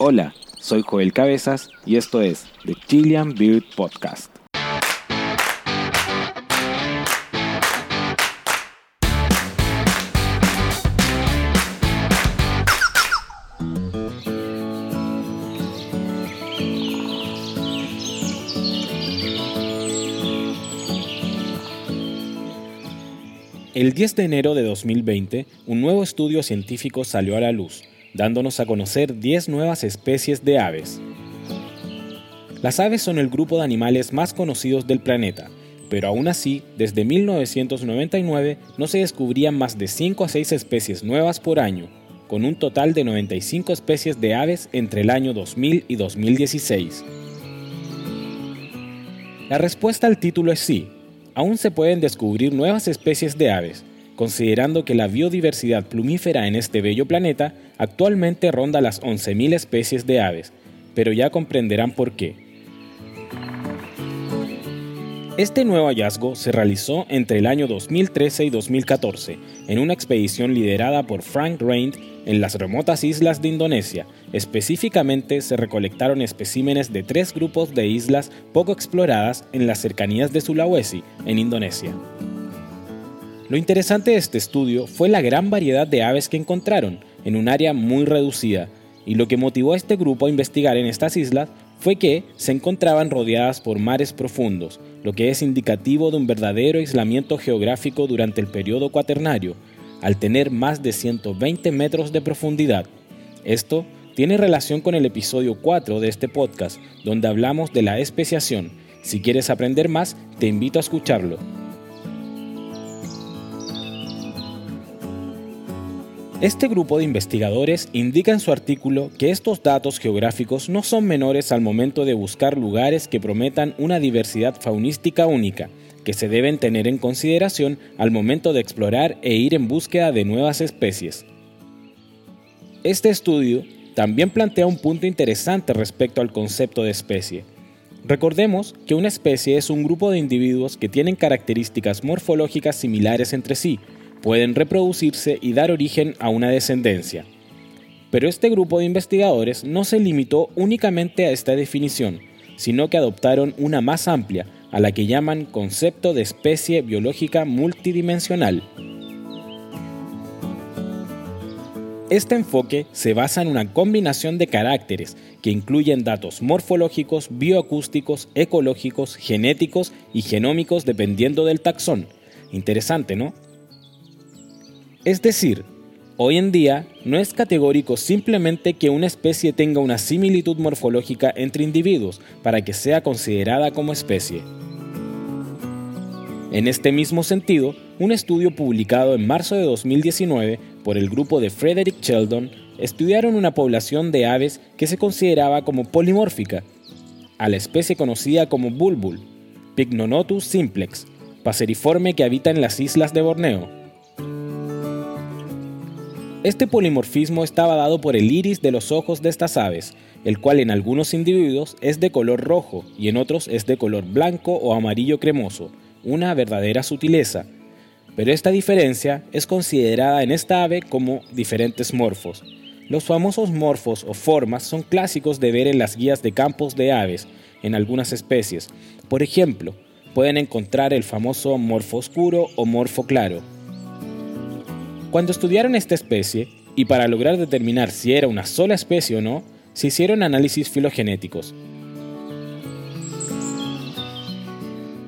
Hola, soy Joel Cabezas y esto es The Chilean Beard Podcast. El 10 de enero de 2020, un nuevo estudio científico salió a la luz, dándonos a conocer 10 nuevas especies de aves. Las aves son el grupo de animales más conocidos del planeta, pero aún así, desde 1999 no se descubrían más de 5 a 6 especies nuevas por año, con un total de 95 especies de aves entre el año 2000 y 2016. La respuesta al título es sí, aún se pueden descubrir nuevas especies de aves, considerando que la biodiversidad plumífera en este bello planeta actualmente ronda las 11.000 especies de aves, pero ya comprenderán por qué. Este nuevo hallazgo se realizó entre el año 2013 y 2014 en una expedición liderada por Frank Reint en las remotas islas de Indonesia. Específicamente se recolectaron especímenes de tres grupos de islas poco exploradas en las cercanías de Sulawesi, en Indonesia. Lo interesante de este estudio fue la gran variedad de aves que encontraron en un área muy reducida, y lo que motivó a este grupo a investigar en estas islas fue que se encontraban rodeadas por mares profundos, lo que es indicativo de un verdadero aislamiento geográfico durante el periodo cuaternario, al tener más de 120 metros de profundidad. Esto tiene relación con el episodio 4 de este podcast, donde hablamos de la especiación. Si quieres aprender más, te invito a escucharlo. Este grupo de investigadores indica en su artículo que estos datos geográficos no son menores al momento de buscar lugares que prometan una diversidad faunística única, que se deben tener en consideración al momento de explorar e ir en búsqueda de nuevas especies. Este estudio también plantea un punto interesante respecto al concepto de especie. Recordemos que una especie es un grupo de individuos que tienen características morfológicas similares entre sí, pueden reproducirse y dar origen a una descendencia. Pero este grupo de investigadores no se limitó únicamente a esta definición, sino que adoptaron una más amplia, a la que llaman concepto de especie biológica multidimensional. Este enfoque se basa en una combinación de caracteres que incluyen datos morfológicos, bioacústicos, ecológicos, genéticos y genómicos dependiendo del taxón. Interesante, ¿no? Es decir, hoy en día no es categórico simplemente que una especie tenga una similitud morfológica entre individuos para que sea considerada como especie. En este mismo sentido, un estudio publicado en marzo de 2019 por el grupo de Frederick Sheldon estudiaron una población de aves que se consideraba como polimórfica, a la especie conocida como bulbul, Pygnonotus simplex, paseriforme que habita en las islas de Borneo. Este polimorfismo estaba dado por el iris de los ojos de estas aves, el cual en algunos individuos es de color rojo y en otros es de color blanco o amarillo cremoso, una verdadera sutileza. Pero esta diferencia es considerada en esta ave como diferentes morfos. Los famosos morfos o formas son clásicos de ver en las guías de campos de aves en algunas especies. Por ejemplo, pueden encontrar el famoso morfo oscuro o morfo claro, cuando estudiaron esta especie, y para lograr determinar si era una sola especie o no, se hicieron análisis filogenéticos.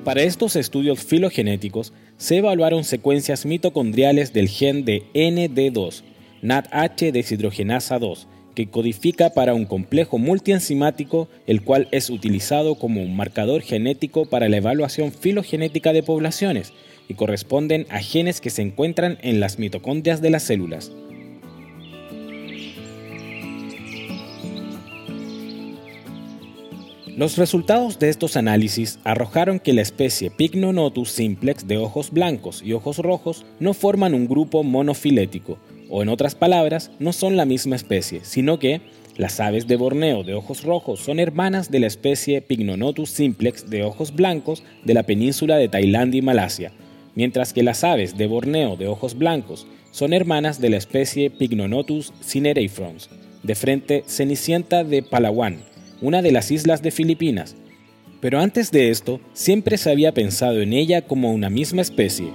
Para estos estudios filogenéticos se evaluaron secuencias mitocondriales del gen de ND2, NADH deshidrogenasa 2, que codifica para un complejo multienzimático, el cual es utilizado como un marcador genético para la evaluación filogenética de poblaciones y corresponden a genes que se encuentran en las mitocondrias de las células. Los resultados de estos análisis arrojaron que la especie Pycnonotus simplex de ojos blancos y ojos rojos no forman un grupo monofilético, o en otras palabras, no son la misma especie, sino que las aves de Borneo de ojos rojos son hermanas de la especie Pycnonotus simplex de ojos blancos de la península de Tailandia y Malasia, mientras que las aves de Borneo de ojos blancos son hermanas de la especie Pygnonotus cinereifrons de frente Cenicienta de Palawan, una de las islas de Filipinas. Pero antes de esto, siempre se había pensado en ella como una misma especie.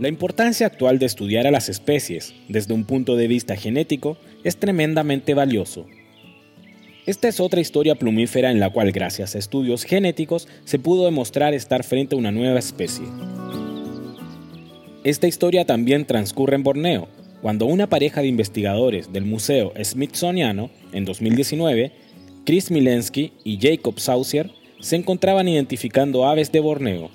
La importancia actual de estudiar a las especies desde un punto de vista genético es tremendamente valioso. Esta es otra historia plumífera en la cual gracias a estudios genéticos se pudo demostrar estar frente a una nueva especie. Esta historia también transcurre en Borneo, cuando una pareja de investigadores del Museo Smithsoniano, en 2019, Chris Milensky y Jacob Saucier, se encontraban identificando aves de Borneo.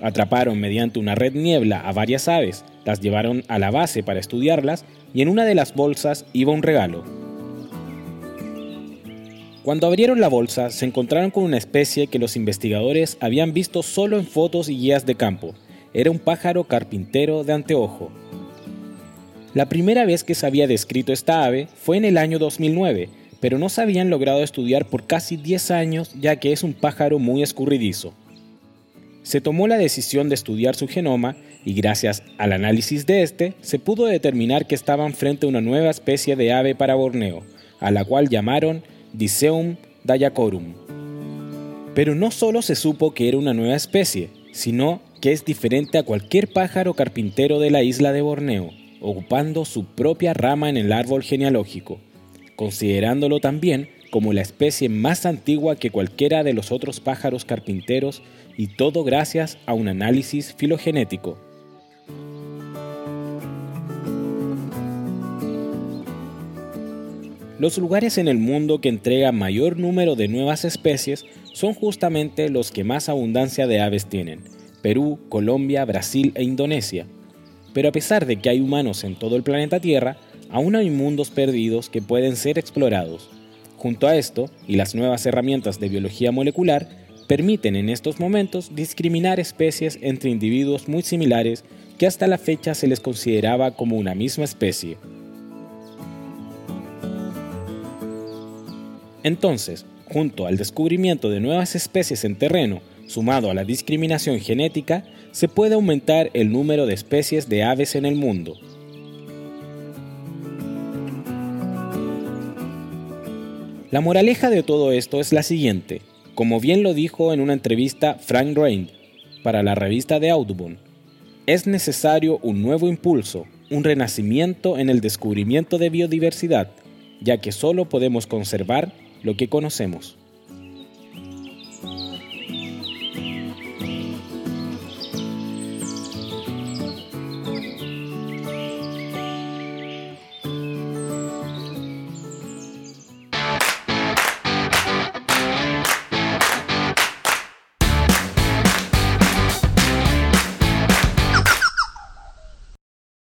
Atraparon mediante una red niebla a varias aves, las llevaron a la base para estudiarlas y en una de las bolsas iba un regalo. Cuando abrieron la bolsa se encontraron con una especie que los investigadores habían visto solo en fotos y guías de campo. Era un pájaro carpintero de anteojo. La primera vez que se había descrito esta ave fue en el año 2009, pero no se habían logrado estudiar por casi 10 años ya que es un pájaro muy escurridizo. Se tomó la decisión de estudiar su genoma y gracias al análisis de este se pudo determinar que estaban frente a una nueva especie de ave para Borneo, a la cual llamaron Diceum dayacorum. Pero no solo se supo que era una nueva especie, sino que es diferente a cualquier pájaro carpintero de la isla de Borneo ocupando su propia rama en el árbol genealógico, considerándolo también como la especie más antigua que cualquiera de los otros pájaros carpinteros y todo gracias a un análisis filogenético. Los lugares en el mundo que entregan mayor número de nuevas especies son justamente los que más abundancia de aves tienen, Perú, Colombia, Brasil e Indonesia, pero a pesar de que hay humanos en todo el planeta Tierra, aún hay mundos perdidos que pueden ser explorados. Junto a esto, y las nuevas herramientas de biología molecular, permiten en estos momentos discriminar especies entre individuos muy similares que hasta la fecha se les consideraba como una misma especie. Entonces, junto al descubrimiento de nuevas especies en terreno, sumado a la discriminación genética, se puede aumentar el número de especies de aves en el mundo. La moraleja de todo esto es la siguiente, como bien lo dijo en una entrevista Frank Rain para la revista de Audubon, es necesario un nuevo impulso, un renacimiento en el descubrimiento de biodiversidad, ya que solo podemos conservar lo que conocemos.